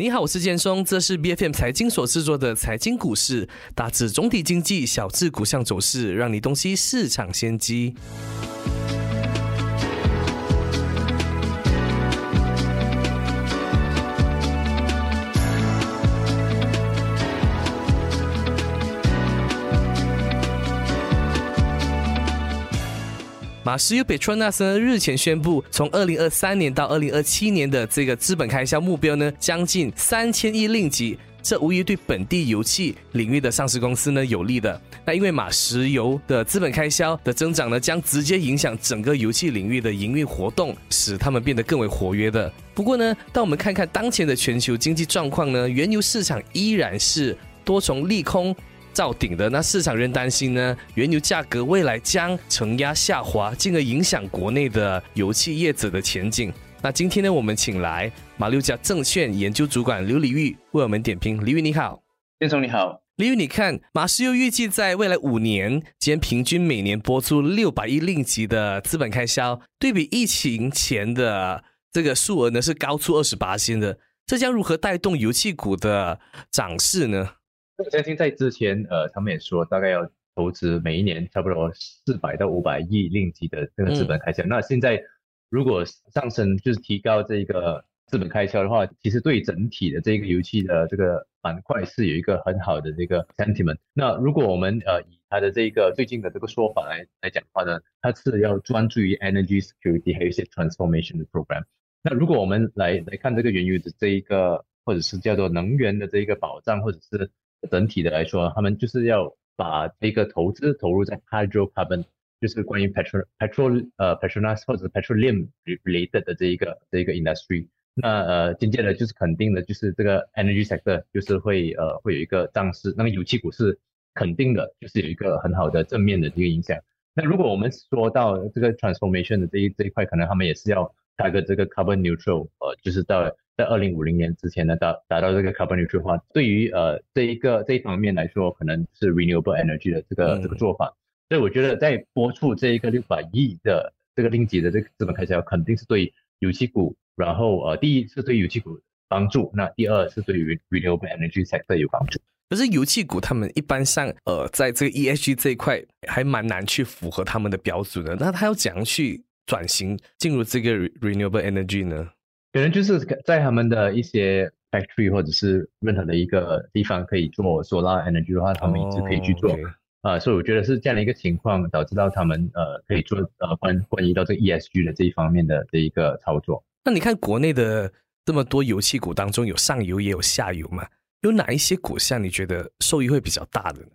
你好，我是建松，这是 B F M 财经所制作的财经股市，大致总体经济，小至股项走势，让你洞悉市场先机。马石油 Petronas 日前宣布，从二零二三年到二零二七年的这个资本开销目标呢，将近三千亿令吉。这无疑对本地油气领域的上市公司呢有利的。那因为马石油的资本开销的增长呢，将直接影响整个油气领域的营运活动，使他们变得更为活跃的。不过呢，当我们看看当前的全球经济状况呢，原油市场依然是多重利空。造顶的那市场仍担心呢，原油价格未来将承压下滑，进而影响国内的油气业者的前景。那今天呢，我们请来马六甲证券研究主管刘礼玉为我们点评。李玉你好，先生你好。李玉，你看马石油预计在未来五年间平均每年拨出六百亿令吉的资本开销，对比疫情前的这个数额呢是高出二十八千的，这将如何带动油气股的涨势呢？我相信在之前，呃，他们也说大概要投资每一年差不多四百到五百亿令吉的这个资本开销。那现在如果上升，就是提高这个资本开销的话，其实对整体的这个油气的这个板块是有一个很好的这个 sentiment。那如果我们呃以他的这个最近的这个说法来来讲的话呢，它是要专注于 energy security，还有一些 transformation 的 program。那如果我们来来看这个原油的这一个，或者是叫做能源的这一个保障，或者是整体的来说，他们就是要把这个投资投入在 hydrocarbon，就是关于 petrol petrol 呃 petronas 或者 petroleum related 的这一个这一个 industry。那呃渐渐的，就是肯定的，就是这个 energy sector 就是会呃会有一个涨势。那个油气股是肯定的，就是有一个很好的正面的这个影响。那如果我们说到这个 transformation 的这一这一块，可能他们也是要开个这个 carbon neutral，呃，就是到。在二零五零年之前呢，达达到这个 carbon neutral 化，对于呃这一个这一方面来说，可能是 renewable energy 的这个这个做法。所以我觉得在拨出这一个六百亿的这个令吉的这个资本开销，肯定是对油气股，然后呃第一是对油气股帮助，那第二是对于 renewable energy sector 有帮助。可是油气股他们一般上呃在这个 ESG 这一块还蛮难去符合他们的标准的，那他要怎样去转型进入这个 renewable energy 呢？可能就是在他们的一些 factory 或者是任何的一个地方可以做 solar energy 的话，他们一直可以去做啊，所以我觉得是这样的一个情况导致到他们呃可以做呃关关于到这个 ESG 的这一方面的这一个操作。那你看国内的这么多油气股当中，有上游也有下游嘛？有哪一些股项你觉得受益会比较大的呢？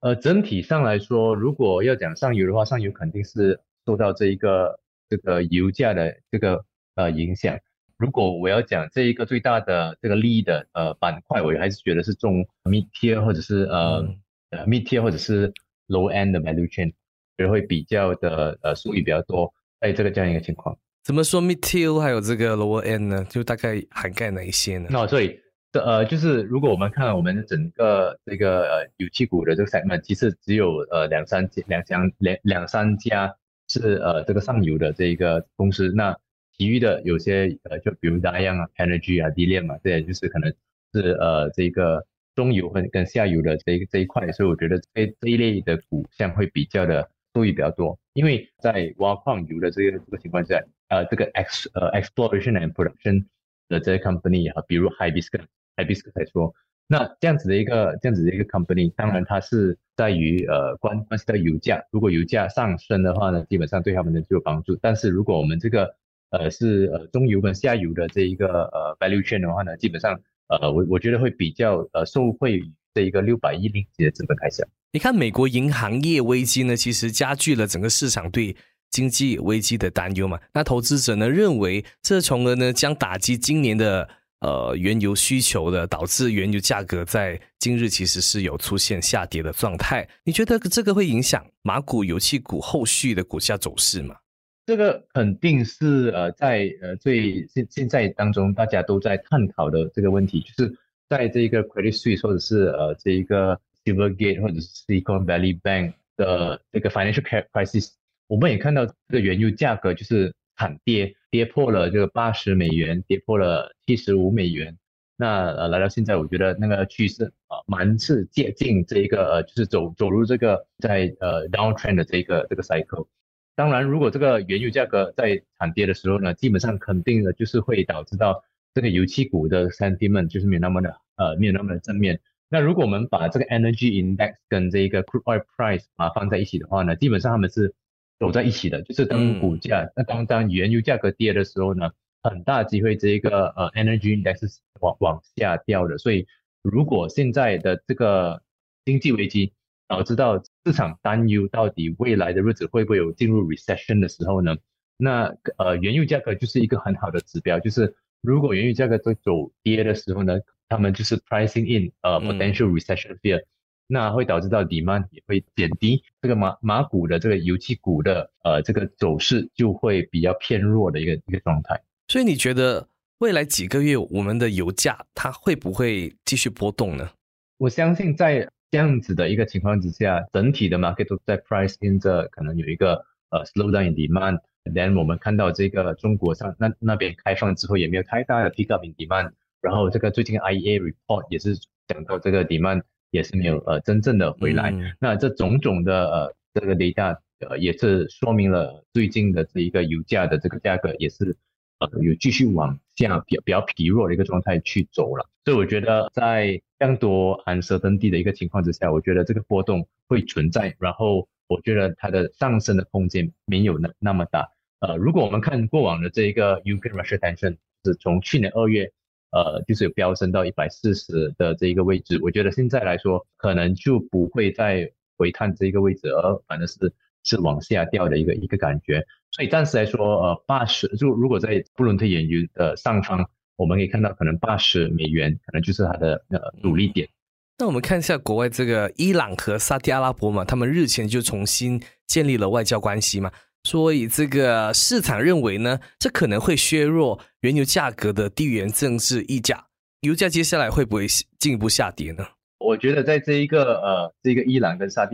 呃，整体上来说，如果要讲上游的话，上游肯定是受到这一个这个油价的这个呃影响。如果我要讲这一个最大的这个利益的呃板块，我还是觉得是中 mid tier 或者是呃呃 mid tier 或者是 low end 的 value chain，觉得会比较的呃收益比较多。哎，这个这样一个情况。怎么说 mid tier 还有这个 lower end 呢？就大概涵盖哪一些呢？那所以这呃就是如果我们看我们整个这个呃油气股的这个 segment，其实只有呃两三家两家两两三家是呃这个上游的这一个公司。那其余的有些呃，就比如大样啊，energy 啊，低链嘛，这也就是可能是呃这个中游和跟下游的这一这一块，所以我觉得这这一类的股项会比较的收益比较多，因为在挖矿油的这个这个情况下，呃，这个 ex 呃 exploration and production 的这些 company 啊，比如 hibiscus，hibiscus 来说，那这样子的一个这样子的一个 company，当然它是在于呃关关系到油价，如果油价上升的话呢，基本上对他们呢就有帮助，但是如果我们这个呃，是呃中游跟下游的这一个呃 value chain 的话呢，基本上呃我我觉得会比较呃受惠于这一个六百亿令吉的资本开销。你看美国银行业危机呢，其实加剧了整个市场对经济危机的担忧嘛。那投资者呢认为，这从而呢将打击今年的呃原油需求的，导致原油价格在今日其实是有出现下跌的状态。你觉得这个会影响马股油气股后续的股价走势吗？这个肯定是呃，在呃最现现在当中，大家都在探讨的这个问题，就是在这个 Credit Suisse 或者是呃这一个 Silvergate 或者是 Silicon Valley Bank 的这个 financial crisis，我们也看到这个原油价格就是惨跌，跌破了这个八十美元，跌破了七十五美元，那呃来到现在，我觉得那个趋势啊蛮是接近这一个呃就是走走入这个在呃 downtrend 的这个这个 cycle。当然，如果这个原油价格在惨跌的时候呢，基本上肯定的就是会导致到这个油气股的 sentiment 就是没有那么的呃没有那么的正面。那如果我们把这个 energy index 跟这一个 crude oil price 啊放在一起的话呢，基本上他们是走在一起的。就是当股价那当当原油价格跌的时候呢，很大机会这一个呃 energy index 是往往下掉的。所以如果现在的这个经济危机，导致到市场担忧到底未来的日子会不会有进入 recession 的时候呢？那呃原油价格就是一个很好的指标，就是如果原油价格在走跌的时候呢，他们就是 pricing in 呃 potential recession fear，那会导致到 demand 也会减低，这个马马股的这个油气股的呃这个走势就会比较偏弱的一个一个状态。所以你觉得未来几个月我们的油价它会不会继续波动呢？我相信在这样子的一个情况之下，整体的 market 都在 price in 着可能有一个呃 slow down in demand。Then 我们看到这个中国上那那边开放之后也没有太大的 pick up in demand。然后这个最近 IEA report 也是讲到这个 demand 也是没有呃真正的回来。那这种种的呃这个 data 呃也是说明了最近的这一个油价的这个价格也是呃有继续往下比比较疲弱的一个状态去走了。所以我觉得在更多 uncertainty 的一个情况之下，我觉得这个波动会存在，然后我觉得它的上升的空间没有那那么大。呃，如果我们看过往的这一个 Ukraine Russia tension 是从去年二月，呃，就是有飙升到一百四十的这一个位置，我觉得现在来说可能就不会再回探这一个位置，而反正是是往下掉的一个一个感觉。所以暂时来说，呃，八十就如果在布伦特原油的上方。我们可以看到，可能八十美元可能就是它的呃阻力点。那我们看一下国外这个伊朗和沙特阿拉伯嘛，他们日前就重新建立了外交关系嘛，所以这个市场认为呢，这可能会削弱原油价格的地缘政治溢价，油价接下来会不会进一步下跌呢？我觉得在这一个呃这个伊朗跟沙特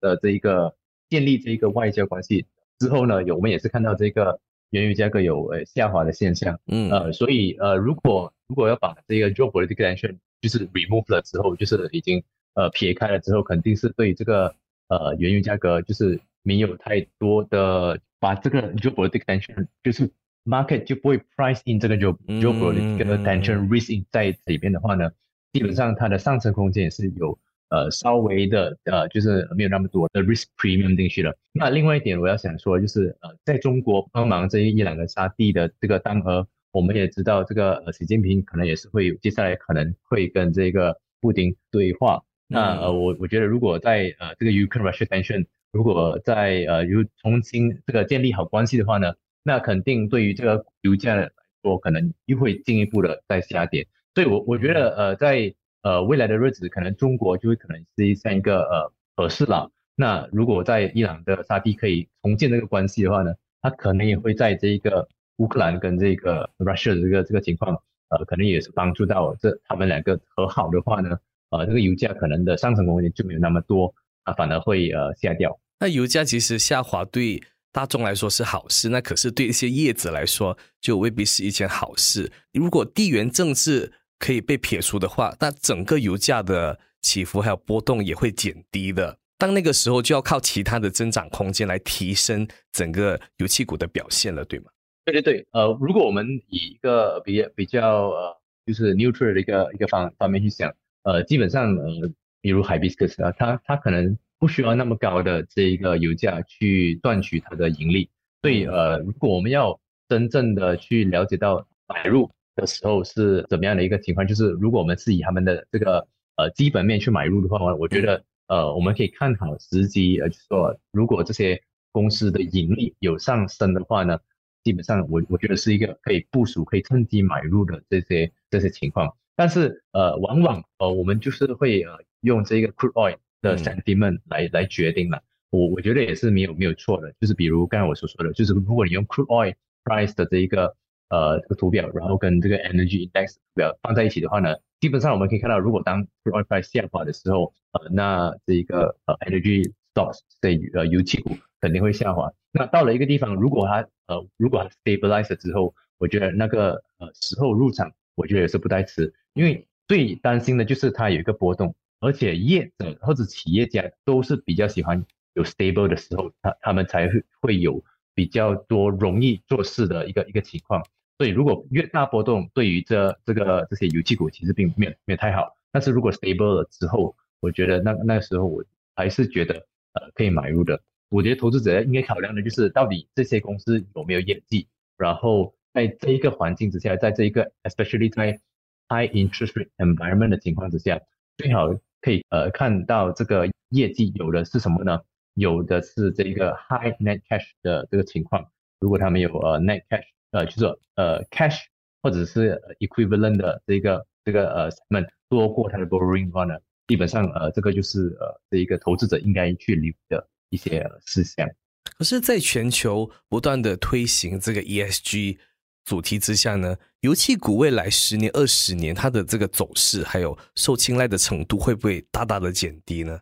的这一个建立这一个外交关系之后呢，有我们也是看到这个。原油价格有呃下滑的现象，嗯呃，所以呃如果如果要把这个 geopolitical tension 就是 remove 了之后，就是已经呃撇开了之后，肯定是对这个呃原油价格就是没有太多的把这个 geopolitical tension 就是 market 就不会 price in 这个 geopolitical tension risk in 在里面的话呢，基本上它的上升空间也是有。呃，稍微的呃，就是没有那么多的 risk premium 进去了。那另外一点，我要想说，就是呃，在中国帮忙这一两个沙地的这个单额，我们也知道，这个呃，习近平可能也是会接下来可能会跟这个布丁对话。那呃，我我觉得，如果在呃这个 Ukraine Russia tension 如果在呃如重新这个建立好关系的话呢，那肯定对于这个油价来说，可能又会进一步的再下跌。所以我我觉得呃在呃，未来的日子可能中国就会可能是像一个呃合适了。那如果在伊朗的沙地可以重建这个关系的话呢，他可能也会在这一个乌克兰跟这个 Russia 的这个这个情况，呃，可能也是帮助到这他们两个和好的话呢，呃，这个油价可能的上升空间就没有那么多，啊，反而会呃下掉。那油价其实下滑对大众来说是好事，那可是对一些业者来说就未必是一件好事。如果地缘政治，可以被撇除的话，那整个油价的起伏还有波动也会减低的。当那个时候就要靠其他的增长空间来提升整个油气股的表现了，对吗？对对对，呃，如果我们以一个比比较呃，就是 neutral 的一个一个方方面去想，呃，基本上呃，比如海比斯克斯啊，它它可能不需要那么高的这一个油价去赚取它的盈利。所以呃，如果我们要真正的去了解到买入。的时候是怎么样的一个情况？就是如果我们是以他们的这个呃基本面去买入的话，我觉得呃我们可以看好时机，呃就是说如果这些公司的盈利有上升的话呢，基本上我我觉得是一个可以部署、可以趁机买入的这些这些情况。但是呃往往呃我们就是会呃用这个 crude oil 的 sentiment 来来决定了。我我觉得也是没有没有错的。就是比如刚才我所说的，就是如果你用 crude oil price 的这一个呃，这个图表，然后跟这个 energy index 图表放在一起的话呢，基本上我们可以看到，如果当 crude oil price 下滑的时候，呃，那这一个呃 energy stocks 的呃油气股肯定会下滑。那到了一个地方，如果它呃如果它 stabilize 之后，我觉得那个呃时候入场，我觉得也是不太迟。因为最担心的就是它有一个波动，而且业者或者企业家都是比较喜欢有 stable 的时候，他他们才会会有比较多容易做事的一个一个情况。所以如果越大波动，对于这这个这些油气股其实并没有没有太好。但是如果 stable 了之后，我觉得那那个时候我还是觉得呃可以买入的。我觉得投资者应该考量的就是到底这些公司有没有业绩，然后在这一个环境之下，在这一个 especially 在 high interest rate environment 的情况之下，最好可以呃看到这个业绩有的是什么呢？有的是这一个 high net cash 的这个情况。如果他们有呃 net cash，呃就是呃 cash 或者是 equivalent 的这个这个呃 segment 多过它的 borrowing 的话呢，基本上呃这个就是呃这一个投资者应该去留意的。一些事项，可是，在全球不断的推行这个 ESG 主题之下呢，油气股未来十年、二十年它的这个走势还有受青睐的程度会不会大大的减低呢？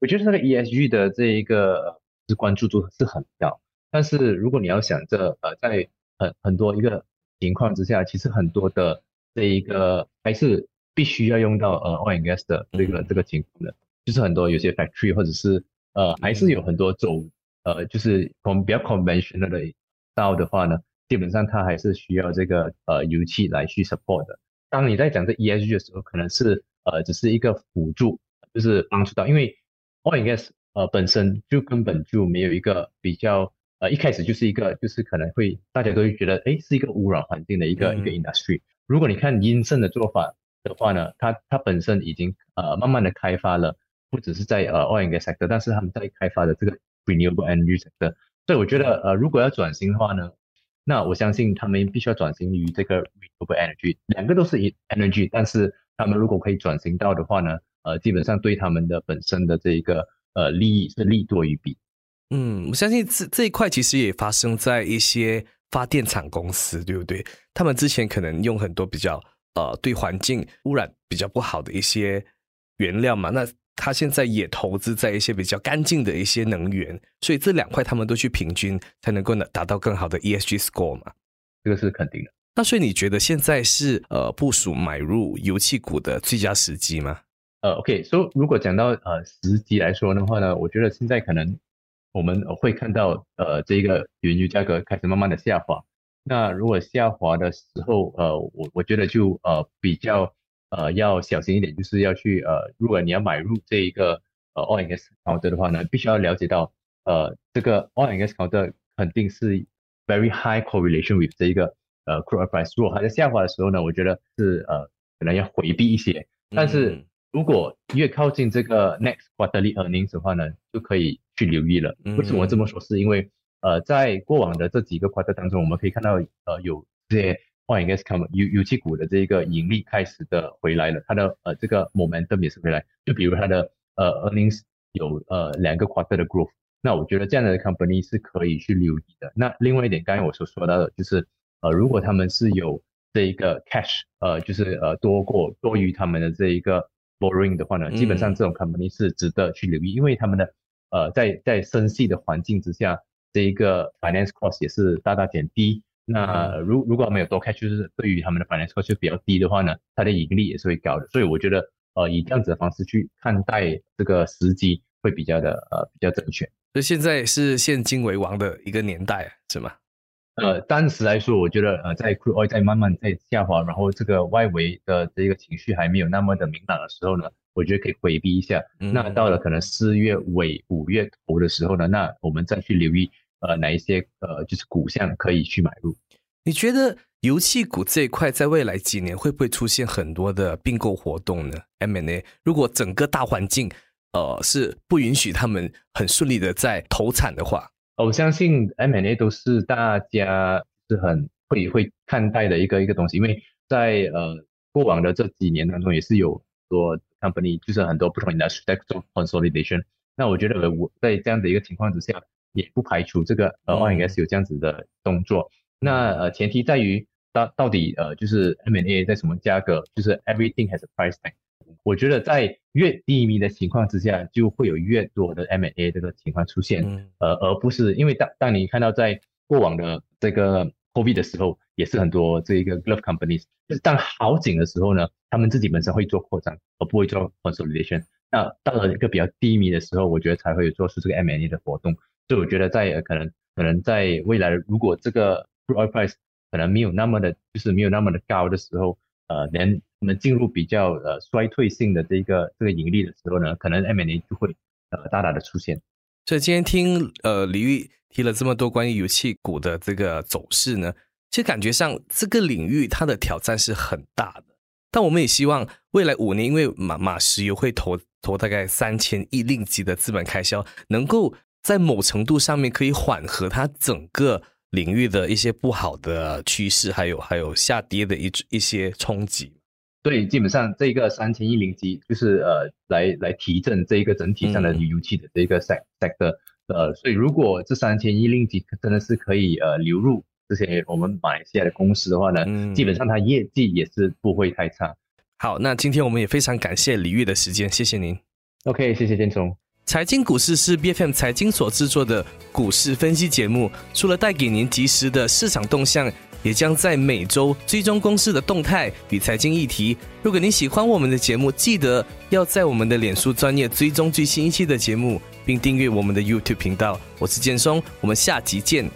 我觉得那个 ESG 的这一个是关注度是很高，但是如果你要想这呃，在很很多一个情况之下，其实很多的这一个还是必须要用到呃 oil and gas 的这个这个情况的，就是很多有些 factory 或者是呃，还是有很多走，呃，就是从比较 conventional 的道的话呢，基本上它还是需要这个呃油气来去 support 的。当你在讲这 ESG 的时候，可能是呃只是一个辅助，就是帮助到，因为 oil and gas 呃本身就根本就没有一个比较呃一开始就是一个就是可能会大家都会觉得哎是一个污染环境的一个一个 industry。如果你看阴盛的做法的话呢，它它本身已经呃慢慢的开发了。不只是在呃 oil and gas sector，但是他们在开发的这个 renewable energy sector，所以我觉得呃如果要转型的话呢，那我相信他们必须要转型于这个 renewable energy，两个都是 energy，但是他们如果可以转型到的话呢，呃基本上对他们的本身的这一个呃利益是利多于弊。嗯，我相信这这一块其实也发生在一些发电厂公司，对不对？他们之前可能用很多比较呃对环境污染比较不好的一些原料嘛，那他现在也投资在一些比较干净的一些能源，所以这两块他们都去平均，才能够呢达到更好的 ESG score 嘛？这个是肯定的。那所以你觉得现在是呃部署买入油气股的最佳时机吗？呃，OK，所以如果讲到呃时机来说的话呢，我觉得现在可能我们会看到呃这个原油价格开始慢慢的下滑。那如果下滑的时候，呃，我我觉得就呃比较。呃，要小心一点，就是要去呃，如果你要买入这一个呃 oil and gas counter 的话呢，必须要了解到呃，这个 oil and gas counter 肯定是 very high correlation with 这一个呃 crude price。如果还在下滑的时候呢，我觉得是呃可能要回避一些。但是如果越靠近这个 next quarterly earnings 的话呢，就可以去留意了。为什么这么说？是因为呃，在过往的这几个 quarter 当中，我们可以看到呃有这些。换一个 come 油油气股的这个盈利开始的回来了，它的呃这个 momentum 也是回来。就比如它的呃 earnings 有呃两个 quarter 的 growth，那我觉得这样的 company 是可以去留意的。那另外一点，刚才我所说到的，就是呃如果他们是有这一个 cash，呃就是呃多过多于他们的这一个 borrowing 的话呢，基本上这种 company 是值得去留意，因为他们的呃在在升息的环境之下，这一个 finance cost 也是大大减低。那如如果没有多开，就是对于他们的 finance cost 比较低的话呢，它的盈利也是会高的。所以我觉得，呃，以这样子的方式去看待这个时机，会比较的呃比较正确。所以现在是现金为王的一个年代，是吗？呃，当时来说，我觉得呃，在 crude oil 在慢慢在下滑，然后这个外围的这个情绪还没有那么的明朗的时候呢，我觉得可以回避一下。那到了可能四月尾五月头的时候呢，那我们再去留意。呃，哪一些呃，就是股项可以去买入？你觉得油气股这一块在未来几年会不会出现很多的并购活动呢？M&A，如果整个大环境呃是不允许他们很顺利的在投产的话，我相信 M&A 都是大家是很会会看待的一个一个东西，因为在呃过往的这几年当中，也是有多 company 就是很多不同的在做 consolidation。那我觉得我在这样的一个情况之下。也不排除这个呃 o i s 有这样子的动作。那呃前提在于到到底呃就是 M&A 在什么价格，就是 everything has a price tag。我觉得在越低迷的情况之下，就会有越多的 M&A 这个情况出现，呃而不是因为当当你看到在过往的这个 COVID 的时候，也是很多这一个 glove companies，就是当好景的时候呢，他们自己本身会做扩张，而不会做 consolidation。那到了一个比较低迷的时候，我觉得才会做出这个 M&A 的活动。所以我觉得在可能可能在未来，如果这个 oil price 可能没有那么的，就是没有那么的高的时候，呃，连我们进入比较呃衰退性的这个这个盈利的时候呢，可能 M&A 就会呃大大的出现。所以今天听呃李玉提了这么多关于油气股的这个走势呢，其实感觉上这个领域它的挑战是很大的。但我们也希望未来五年，因为马马石油会投投大概三千亿令吉的资本开销，能够在某程度上面可以缓和它整个领域的一些不好的趋势，还有还有下跌的一一些冲击。所以，基本上这个三千亿零基就是呃，来来提振这一个整体上的旅游气的这个 sect sector，呃，所以如果这三千亿令基真的是可以呃流入这些我们马来西亚的公司的话呢，基本上它业绩也是不会太差。好，那今天我们也非常感谢李玉的时间，谢谢您。OK，谢谢建聪。财经股市是 B F M 财经所制作的股市分析节目，除了带给您及时的市场动向。也将在每周追踪公司的动态与财经议题。如果您喜欢我们的节目，记得要在我们的脸书专业追踪最新一期的节目，并订阅我们的 YouTube 频道。我是建松，我们下集见。